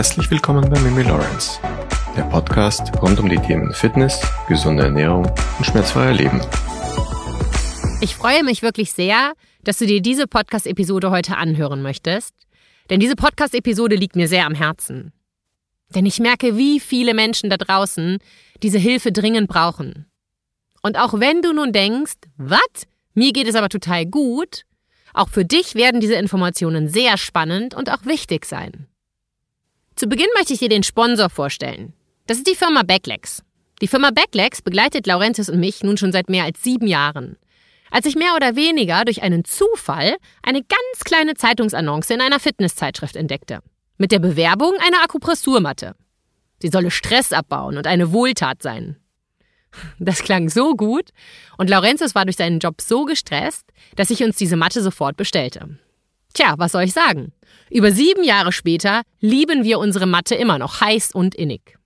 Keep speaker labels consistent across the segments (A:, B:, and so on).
A: Herzlich willkommen bei Mimi Lawrence, der Podcast rund um die Themen Fitness, gesunde Ernährung und schmerzfreier Leben.
B: Ich freue mich wirklich sehr, dass du dir diese Podcast-Episode heute anhören möchtest, denn diese Podcast-Episode liegt mir sehr am Herzen. Denn ich merke, wie viele Menschen da draußen diese Hilfe dringend brauchen. Und auch wenn du nun denkst, was? Mir geht es aber total gut, auch für dich werden diese Informationen sehr spannend und auch wichtig sein. Zu Beginn möchte ich dir den Sponsor vorstellen. Das ist die Firma Backlegs. Die Firma Backlegs begleitet Laurentius und mich nun schon seit mehr als sieben Jahren. Als ich mehr oder weniger durch einen Zufall eine ganz kleine Zeitungsannonce in einer Fitnesszeitschrift entdeckte. Mit der Bewerbung einer Akupressurmatte. Sie solle Stress abbauen und eine Wohltat sein. Das klang so gut und Laurentius war durch seinen Job so gestresst, dass ich uns diese Matte sofort bestellte. Tja, was soll ich sagen? Über sieben Jahre später lieben wir unsere Matte immer noch heiß und innig.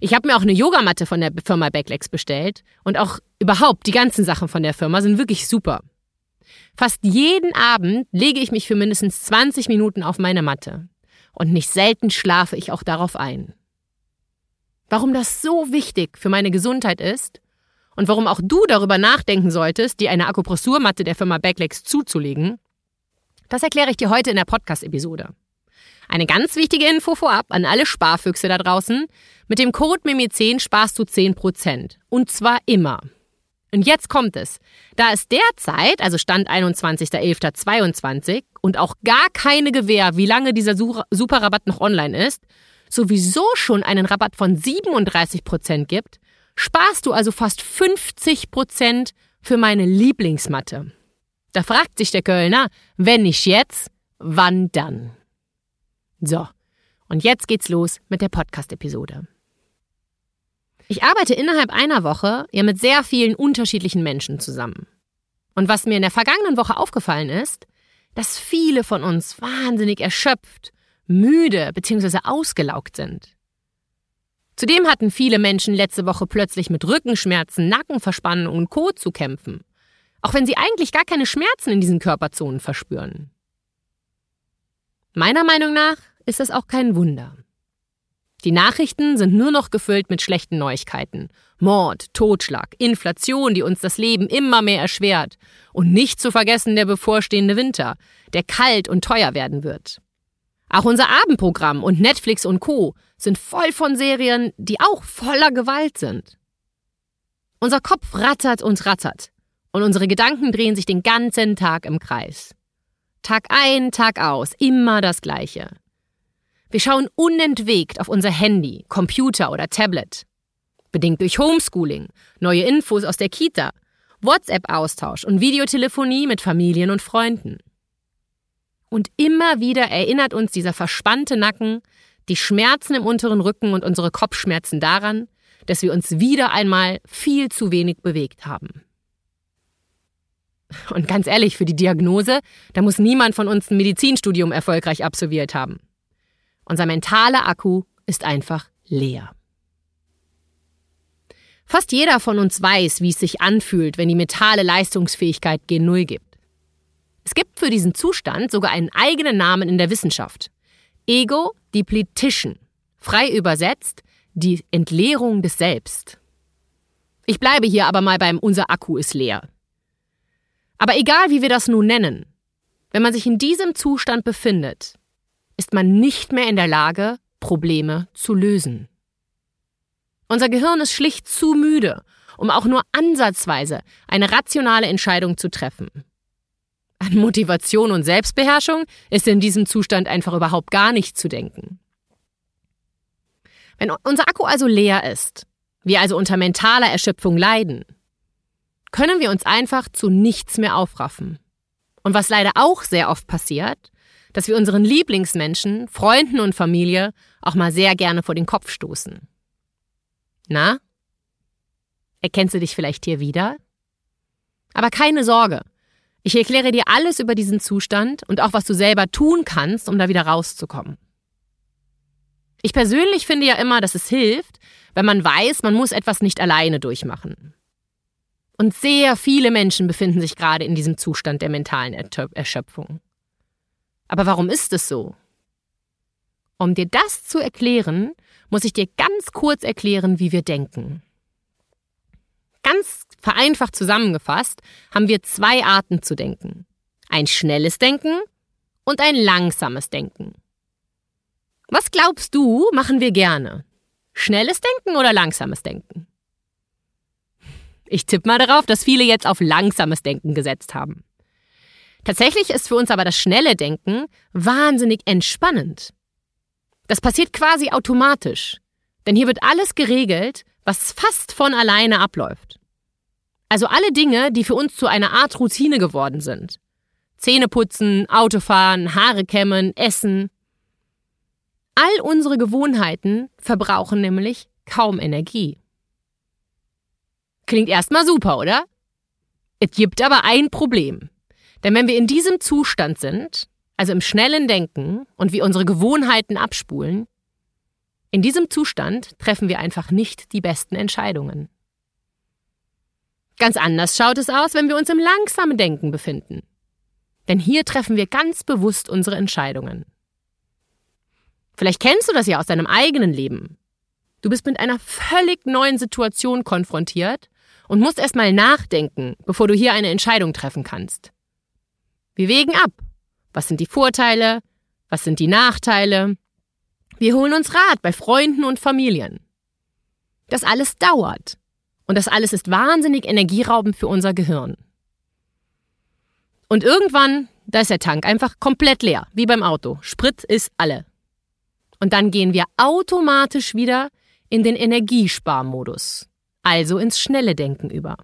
B: Ich habe mir auch eine Yogamatte von der Firma Backlegs bestellt und auch überhaupt die ganzen Sachen von der Firma sind wirklich super. Fast jeden Abend lege ich mich für mindestens 20 Minuten auf meine Matte und nicht selten schlafe ich auch darauf ein. Warum das so wichtig für meine Gesundheit ist und warum auch du darüber nachdenken solltest, dir eine Akupressurmatte der Firma Backlegs zuzulegen, das erkläre ich dir heute in der Podcast-Episode. Eine ganz wichtige Info vorab an alle Sparfüchse da draußen. Mit dem Code MIMI10 sparst du 10%. Und zwar immer. Und jetzt kommt es. Da es derzeit, also Stand 21.11.22 und auch gar keine Gewähr, wie lange dieser Superrabatt noch online ist, sowieso schon einen Rabatt von 37% gibt, sparst du also fast 50% für meine Lieblingsmatte. Da fragt sich der Kölner, wenn nicht jetzt, wann dann? So, und jetzt geht's los mit der Podcast-Episode. Ich arbeite innerhalb einer Woche ja mit sehr vielen unterschiedlichen Menschen zusammen. Und was mir in der vergangenen Woche aufgefallen ist, dass viele von uns wahnsinnig erschöpft, müde bzw. ausgelaugt sind. Zudem hatten viele Menschen letzte Woche plötzlich mit Rückenschmerzen, Nackenverspannung und Co. zu kämpfen, auch wenn sie eigentlich gar keine Schmerzen in diesen Körperzonen verspüren. Meiner Meinung nach ist das auch kein Wunder. Die Nachrichten sind nur noch gefüllt mit schlechten Neuigkeiten. Mord, Totschlag, Inflation, die uns das Leben immer mehr erschwert. Und nicht zu vergessen der bevorstehende Winter, der kalt und teuer werden wird. Auch unser Abendprogramm und Netflix und Co. sind voll von Serien, die auch voller Gewalt sind. Unser Kopf rattert und rattert. Und unsere Gedanken drehen sich den ganzen Tag im Kreis. Tag ein, Tag aus, immer das Gleiche. Wir schauen unentwegt auf unser Handy, Computer oder Tablet. Bedingt durch Homeschooling, neue Infos aus der Kita, WhatsApp-Austausch und Videotelefonie mit Familien und Freunden. Und immer wieder erinnert uns dieser verspannte Nacken, die Schmerzen im unteren Rücken und unsere Kopfschmerzen daran, dass wir uns wieder einmal viel zu wenig bewegt haben. Und ganz ehrlich, für die Diagnose, da muss niemand von uns ein Medizinstudium erfolgreich absolviert haben. Unser mentaler Akku ist einfach leer. Fast jeder von uns weiß, wie es sich anfühlt, wenn die mentale Leistungsfähigkeit gen Null gibt. Es gibt für diesen Zustand sogar einen eigenen Namen in der Wissenschaft. Ego Depletion. Frei übersetzt die Entleerung des Selbst. Ich bleibe hier aber mal beim Unser Akku ist leer. Aber egal wie wir das nun nennen, wenn man sich in diesem Zustand befindet, ist man nicht mehr in der Lage, Probleme zu lösen. Unser Gehirn ist schlicht zu müde, um auch nur ansatzweise eine rationale Entscheidung zu treffen. An Motivation und Selbstbeherrschung ist in diesem Zustand einfach überhaupt gar nicht zu denken. Wenn unser Akku also leer ist, wir also unter mentaler Erschöpfung leiden, können wir uns einfach zu nichts mehr aufraffen. Und was leider auch sehr oft passiert, dass wir unseren Lieblingsmenschen, Freunden und Familie auch mal sehr gerne vor den Kopf stoßen. Na? Erkennst du dich vielleicht hier wieder? Aber keine Sorge. Ich erkläre dir alles über diesen Zustand und auch was du selber tun kannst, um da wieder rauszukommen. Ich persönlich finde ja immer, dass es hilft, wenn man weiß, man muss etwas nicht alleine durchmachen. Und sehr viele Menschen befinden sich gerade in diesem Zustand der mentalen Erschöpfung. Aber warum ist es so? Um dir das zu erklären, muss ich dir ganz kurz erklären, wie wir denken. Ganz vereinfacht zusammengefasst haben wir zwei Arten zu denken. Ein schnelles Denken und ein langsames Denken. Was glaubst du, machen wir gerne? Schnelles Denken oder langsames Denken? Ich tippe mal darauf, dass viele jetzt auf langsames Denken gesetzt haben. Tatsächlich ist für uns aber das schnelle Denken wahnsinnig entspannend. Das passiert quasi automatisch, denn hier wird alles geregelt, was fast von alleine abläuft. Also alle Dinge, die für uns zu einer Art Routine geworden sind. Zähne putzen, Autofahren, Haare kämmen, essen. All unsere Gewohnheiten verbrauchen nämlich kaum Energie. Klingt erstmal super, oder? Es gibt aber ein Problem. Denn wenn wir in diesem Zustand sind, also im schnellen Denken und wir unsere Gewohnheiten abspulen, in diesem Zustand treffen wir einfach nicht die besten Entscheidungen. Ganz anders schaut es aus, wenn wir uns im langsamen Denken befinden. Denn hier treffen wir ganz bewusst unsere Entscheidungen. Vielleicht kennst du das ja aus deinem eigenen Leben. Du bist mit einer völlig neuen Situation konfrontiert und musst erstmal nachdenken, bevor du hier eine Entscheidung treffen kannst. Wir wägen ab. Was sind die Vorteile? Was sind die Nachteile? Wir holen uns Rat bei Freunden und Familien. Das alles dauert. Und das alles ist wahnsinnig energieraubend für unser Gehirn. Und irgendwann, da ist der Tank einfach komplett leer, wie beim Auto. Sprit ist alle. Und dann gehen wir automatisch wieder in den Energiesparmodus also ins schnelle Denken über.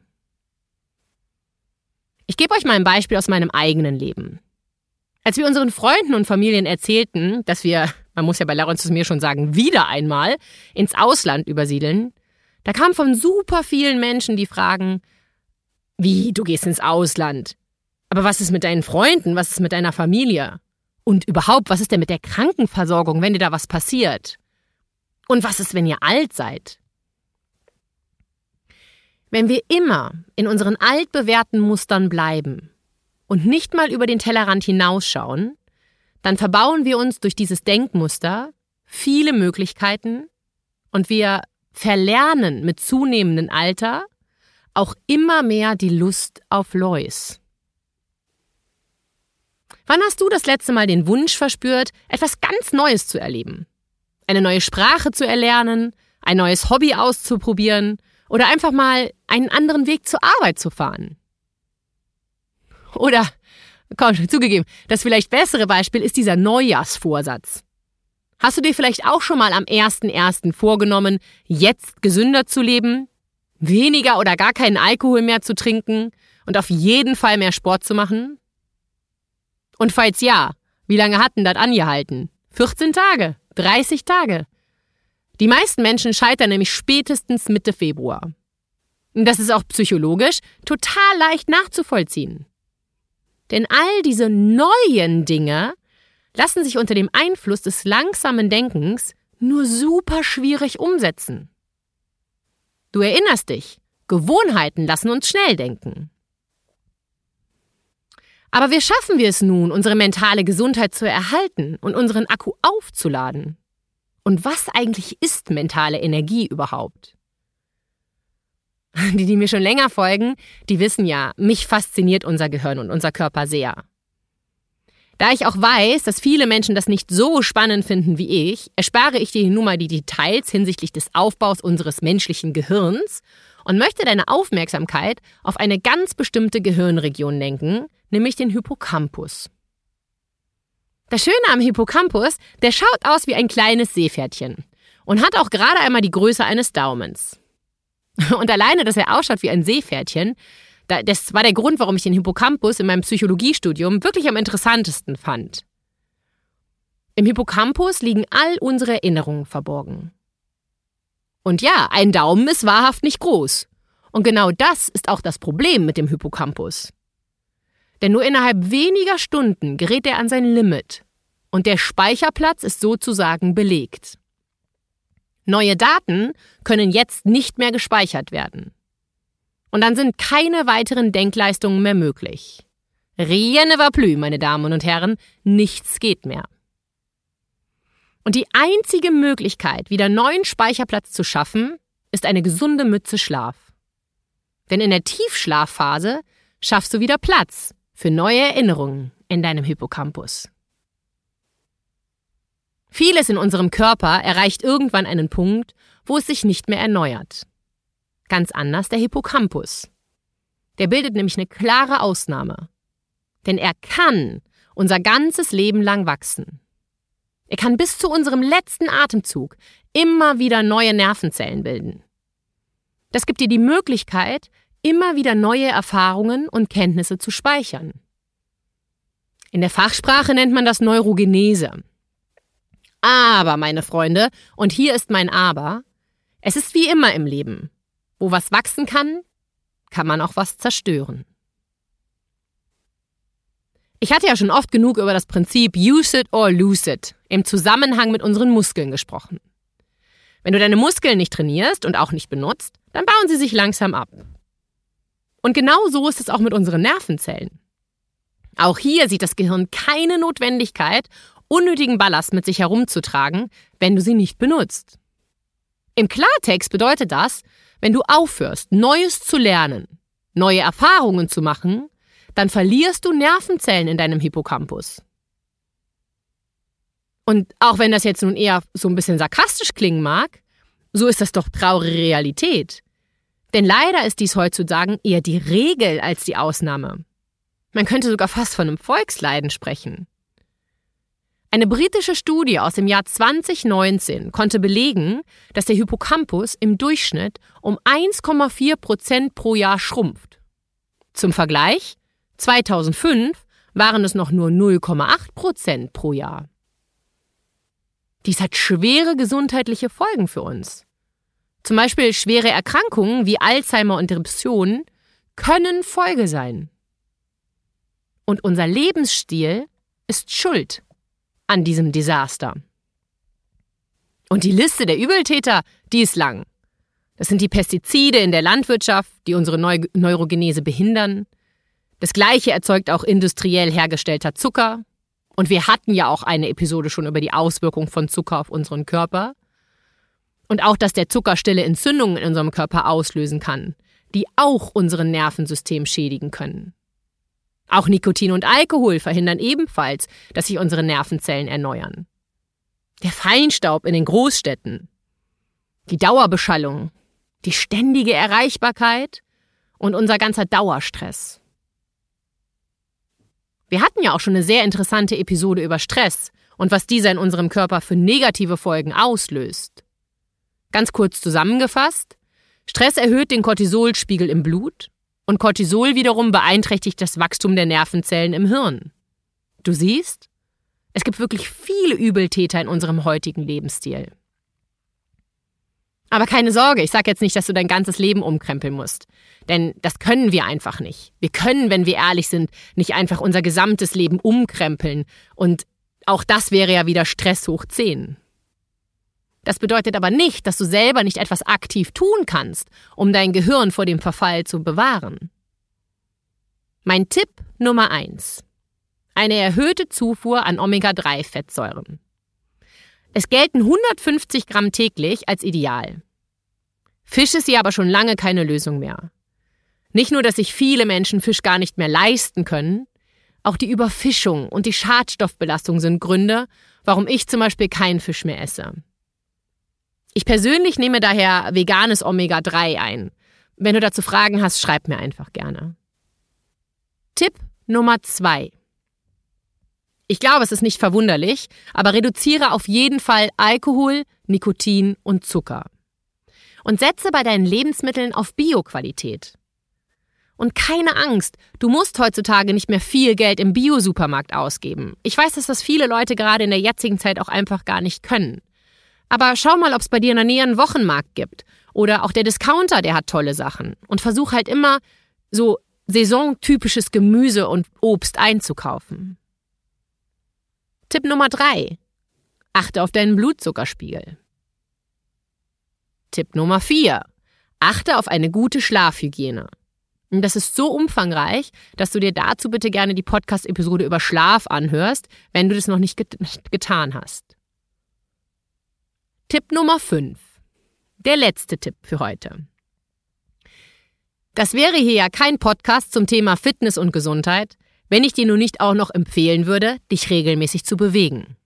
B: Ich gebe euch mal ein Beispiel aus meinem eigenen Leben. Als wir unseren Freunden und Familien erzählten, dass wir, man muss ja bei Laurens mir schon sagen, wieder einmal ins Ausland übersiedeln, da kamen von super vielen Menschen die Fragen, wie, du gehst ins Ausland? Aber was ist mit deinen Freunden? Was ist mit deiner Familie? Und überhaupt, was ist denn mit der Krankenversorgung, wenn dir da was passiert? Und was ist, wenn ihr alt seid? Wenn wir immer in unseren altbewährten Mustern bleiben und nicht mal über den Tellerrand hinausschauen, dann verbauen wir uns durch dieses Denkmuster viele Möglichkeiten und wir verlernen mit zunehmendem Alter auch immer mehr die Lust auf Lois. Wann hast du das letzte Mal den Wunsch verspürt, etwas ganz Neues zu erleben? Eine neue Sprache zu erlernen, ein neues Hobby auszuprobieren oder einfach mal einen anderen Weg zur Arbeit zu fahren. Oder, komm, zugegeben, das vielleicht bessere Beispiel ist dieser Neujahrsvorsatz. Hast du dir vielleicht auch schon mal am 1.1. vorgenommen, jetzt gesünder zu leben, weniger oder gar keinen Alkohol mehr zu trinken und auf jeden Fall mehr Sport zu machen? Und falls ja, wie lange hat denn das angehalten? 14 Tage? 30 Tage? Die meisten Menschen scheitern nämlich spätestens Mitte Februar. Und das ist auch psychologisch total leicht nachzuvollziehen. Denn all diese neuen Dinge lassen sich unter dem Einfluss des langsamen Denkens nur super schwierig umsetzen. Du erinnerst dich, Gewohnheiten lassen uns schnell denken. Aber wie schaffen wir es nun, unsere mentale Gesundheit zu erhalten und unseren Akku aufzuladen? Und was eigentlich ist mentale Energie überhaupt? Die, die mir schon länger folgen, die wissen ja, mich fasziniert unser Gehirn und unser Körper sehr. Da ich auch weiß, dass viele Menschen das nicht so spannend finden wie ich, erspare ich dir nun mal die Details hinsichtlich des Aufbaus unseres menschlichen Gehirns und möchte deine Aufmerksamkeit auf eine ganz bestimmte Gehirnregion lenken, nämlich den Hippocampus. Das Schöne am Hippocampus, der schaut aus wie ein kleines Seepferdchen und hat auch gerade einmal die Größe eines Daumens. Und alleine, dass er ausschaut wie ein Seepferdchen, das war der Grund, warum ich den Hippocampus in meinem Psychologiestudium wirklich am interessantesten fand. Im Hippocampus liegen all unsere Erinnerungen verborgen. Und ja, ein Daumen ist wahrhaft nicht groß. Und genau das ist auch das Problem mit dem Hippocampus. Denn nur innerhalb weniger Stunden gerät er an sein Limit und der Speicherplatz ist sozusagen belegt. Neue Daten können jetzt nicht mehr gespeichert werden. Und dann sind keine weiteren Denkleistungen mehr möglich. Rien ne va plus, meine Damen und Herren, nichts geht mehr. Und die einzige Möglichkeit, wieder neuen Speicherplatz zu schaffen, ist eine gesunde Mütze Schlaf. Denn in der Tiefschlafphase schaffst du wieder Platz für neue Erinnerungen in deinem Hippocampus. Vieles in unserem Körper erreicht irgendwann einen Punkt, wo es sich nicht mehr erneuert. Ganz anders der Hippocampus. Der bildet nämlich eine klare Ausnahme. Denn er kann unser ganzes Leben lang wachsen. Er kann bis zu unserem letzten Atemzug immer wieder neue Nervenzellen bilden. Das gibt dir die Möglichkeit, immer wieder neue Erfahrungen und Kenntnisse zu speichern. In der Fachsprache nennt man das Neurogenese. Aber, meine Freunde, und hier ist mein Aber, es ist wie immer im Leben. Wo was wachsen kann, kann man auch was zerstören. Ich hatte ja schon oft genug über das Prinzip Use it or lose it im Zusammenhang mit unseren Muskeln gesprochen. Wenn du deine Muskeln nicht trainierst und auch nicht benutzt, dann bauen sie sich langsam ab. Und genau so ist es auch mit unseren Nervenzellen. Auch hier sieht das Gehirn keine Notwendigkeit, unnötigen Ballast mit sich herumzutragen, wenn du sie nicht benutzt. Im Klartext bedeutet das, wenn du aufhörst, Neues zu lernen, neue Erfahrungen zu machen, dann verlierst du Nervenzellen in deinem Hippocampus. Und auch wenn das jetzt nun eher so ein bisschen sarkastisch klingen mag, so ist das doch traurige Realität. Denn leider ist dies heutzutage eher die Regel als die Ausnahme. Man könnte sogar fast von einem Volksleiden sprechen. Eine britische Studie aus dem Jahr 2019 konnte belegen, dass der Hippocampus im Durchschnitt um 1,4 Prozent pro Jahr schrumpft. Zum Vergleich, 2005 waren es noch nur 0,8 Prozent pro Jahr. Dies hat schwere gesundheitliche Folgen für uns. Zum Beispiel schwere Erkrankungen wie Alzheimer und Depressionen können Folge sein. Und unser Lebensstil ist schuld an diesem Desaster. Und die Liste der Übeltäter, die ist lang. Das sind die Pestizide in der Landwirtschaft, die unsere Neu Neurogenese behindern. Das gleiche erzeugt auch industriell hergestellter Zucker. Und wir hatten ja auch eine Episode schon über die Auswirkung von Zucker auf unseren Körper. Und auch, dass der Zucker stille Entzündungen in unserem Körper auslösen kann, die auch unseren Nervensystem schädigen können. Auch Nikotin und Alkohol verhindern ebenfalls, dass sich unsere Nervenzellen erneuern. Der Feinstaub in den Großstädten, die Dauerbeschallung, die ständige Erreichbarkeit und unser ganzer Dauerstress. Wir hatten ja auch schon eine sehr interessante Episode über Stress und was dieser in unserem Körper für negative Folgen auslöst. Ganz kurz zusammengefasst, Stress erhöht den Cortisolspiegel im Blut und Cortisol wiederum beeinträchtigt das Wachstum der Nervenzellen im Hirn. Du siehst, es gibt wirklich viele Übeltäter in unserem heutigen Lebensstil. Aber keine Sorge, ich sage jetzt nicht, dass du dein ganzes Leben umkrempeln musst. Denn das können wir einfach nicht. Wir können, wenn wir ehrlich sind, nicht einfach unser gesamtes Leben umkrempeln. Und auch das wäre ja wieder Stress hoch 10. Das bedeutet aber nicht, dass du selber nicht etwas aktiv tun kannst, um dein Gehirn vor dem Verfall zu bewahren. Mein Tipp Nummer eins: Eine erhöhte Zufuhr an Omega-3-Fettsäuren. Es gelten 150 Gramm täglich als ideal. Fisch ist hier aber schon lange keine Lösung mehr. Nicht nur, dass sich viele Menschen Fisch gar nicht mehr leisten können, auch die Überfischung und die Schadstoffbelastung sind Gründe, warum ich zum Beispiel keinen Fisch mehr esse. Ich persönlich nehme daher veganes Omega-3 ein. Wenn du dazu Fragen hast, schreib mir einfach gerne. Tipp Nummer zwei: ich glaube, es ist nicht verwunderlich, aber reduziere auf jeden Fall Alkohol, Nikotin und Zucker. Und setze bei deinen Lebensmitteln auf Bioqualität. Und keine Angst, du musst heutzutage nicht mehr viel Geld im Bio-Supermarkt ausgeben. Ich weiß, dass das viele Leute gerade in der jetzigen Zeit auch einfach gar nicht können. Aber schau mal, ob es bei dir in der Nähe einen Wochenmarkt gibt. Oder auch der Discounter, der hat tolle Sachen. Und versuch halt immer so saisontypisches Gemüse und Obst einzukaufen. Tipp Nummer 3. Achte auf deinen Blutzuckerspiegel. Tipp Nummer 4. Achte auf eine gute Schlafhygiene. Und das ist so umfangreich, dass du dir dazu bitte gerne die Podcast-Episode über Schlaf anhörst, wenn du das noch nicht get getan hast. Tipp Nummer 5. Der letzte Tipp für heute. Das wäre hier ja kein Podcast zum Thema Fitness und Gesundheit, wenn ich dir nun nicht auch noch empfehlen würde, dich regelmäßig zu bewegen.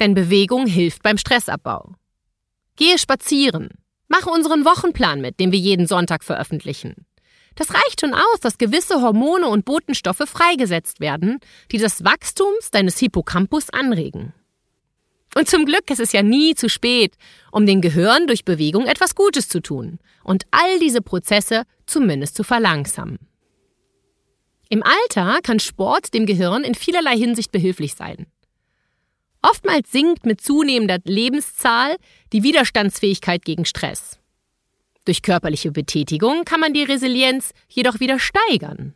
B: Denn Bewegung hilft beim Stressabbau. Gehe spazieren. Mache unseren Wochenplan mit, den wir jeden Sonntag veröffentlichen. Das reicht schon aus, dass gewisse Hormone und Botenstoffe freigesetzt werden, die das Wachstum deines Hippocampus anregen. Und zum Glück ist es ja nie zu spät, um dem Gehirn durch Bewegung etwas Gutes zu tun und all diese Prozesse zumindest zu verlangsamen. Im Alter kann Sport dem Gehirn in vielerlei Hinsicht behilflich sein. Oftmals sinkt mit zunehmender Lebenszahl die Widerstandsfähigkeit gegen Stress. Durch körperliche Betätigung kann man die Resilienz jedoch wieder steigern.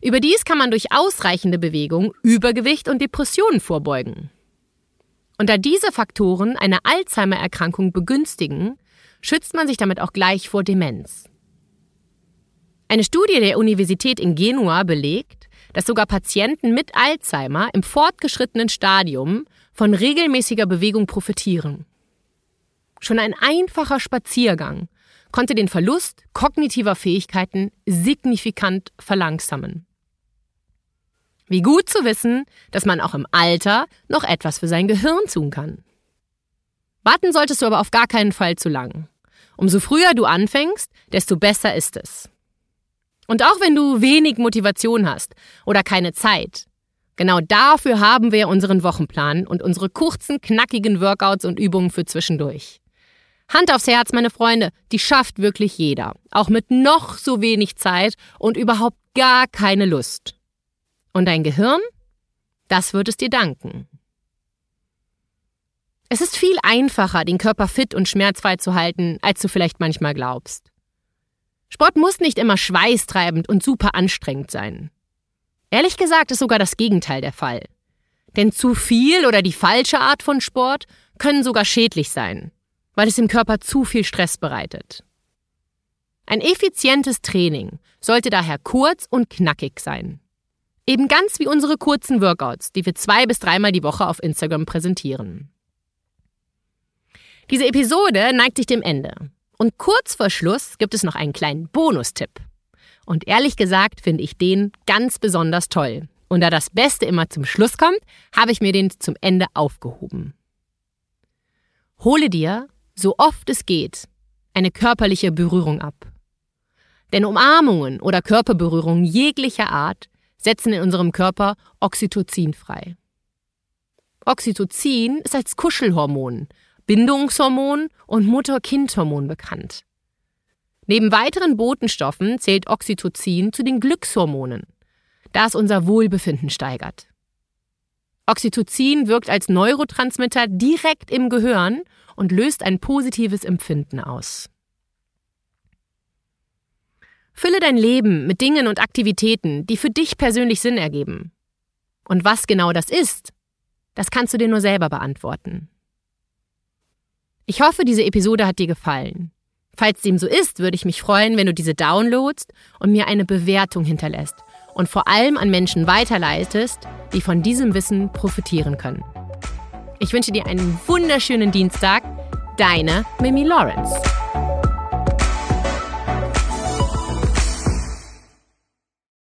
B: Überdies kann man durch ausreichende Bewegung Übergewicht und Depressionen vorbeugen. Und da diese Faktoren eine Alzheimer-Erkrankung begünstigen, schützt man sich damit auch gleich vor Demenz. Eine Studie der Universität in Genua belegt, dass sogar Patienten mit Alzheimer im fortgeschrittenen Stadium von regelmäßiger Bewegung profitieren. Schon ein einfacher Spaziergang konnte den Verlust kognitiver Fähigkeiten signifikant verlangsamen. Wie gut zu wissen, dass man auch im Alter noch etwas für sein Gehirn tun kann. Warten solltest du aber auf gar keinen Fall zu lang. Umso früher du anfängst, desto besser ist es. Und auch wenn du wenig Motivation hast oder keine Zeit, genau dafür haben wir unseren Wochenplan und unsere kurzen, knackigen Workouts und Übungen für zwischendurch. Hand aufs Herz, meine Freunde, die schafft wirklich jeder. Auch mit noch so wenig Zeit und überhaupt gar keine Lust. Und dein Gehirn? Das wird es dir danken. Es ist viel einfacher, den Körper fit und schmerzfrei zu halten, als du vielleicht manchmal glaubst. Sport muss nicht immer schweißtreibend und super anstrengend sein. Ehrlich gesagt ist sogar das Gegenteil der Fall. Denn zu viel oder die falsche Art von Sport können sogar schädlich sein weil es dem Körper zu viel Stress bereitet. Ein effizientes Training sollte daher kurz und knackig sein. Eben ganz wie unsere kurzen Workouts, die wir zwei bis dreimal die Woche auf Instagram präsentieren. Diese Episode neigt sich dem Ende. Und kurz vor Schluss gibt es noch einen kleinen Bonustipp. Und ehrlich gesagt finde ich den ganz besonders toll. Und da das Beste immer zum Schluss kommt, habe ich mir den zum Ende aufgehoben. Hole dir so oft es geht, eine körperliche Berührung ab. Denn Umarmungen oder Körperberührungen jeglicher Art setzen in unserem Körper Oxytocin frei. Oxytocin ist als Kuschelhormon, Bindungshormon und Mutter-Kind-Hormon bekannt. Neben weiteren Botenstoffen zählt Oxytocin zu den Glückshormonen, da es unser Wohlbefinden steigert. Oxytocin wirkt als Neurotransmitter direkt im Gehirn und löst ein positives Empfinden aus. Fülle dein Leben mit Dingen und Aktivitäten, die für dich persönlich Sinn ergeben. Und was genau das ist, das kannst du dir nur selber beantworten. Ich hoffe, diese Episode hat dir gefallen. Falls dem so ist, würde ich mich freuen, wenn du diese downloadst und mir eine Bewertung hinterlässt und vor allem an Menschen weiterleitest, die von diesem Wissen profitieren können. Ich wünsche dir einen wunderschönen Dienstag. Deine Mimi Lawrence.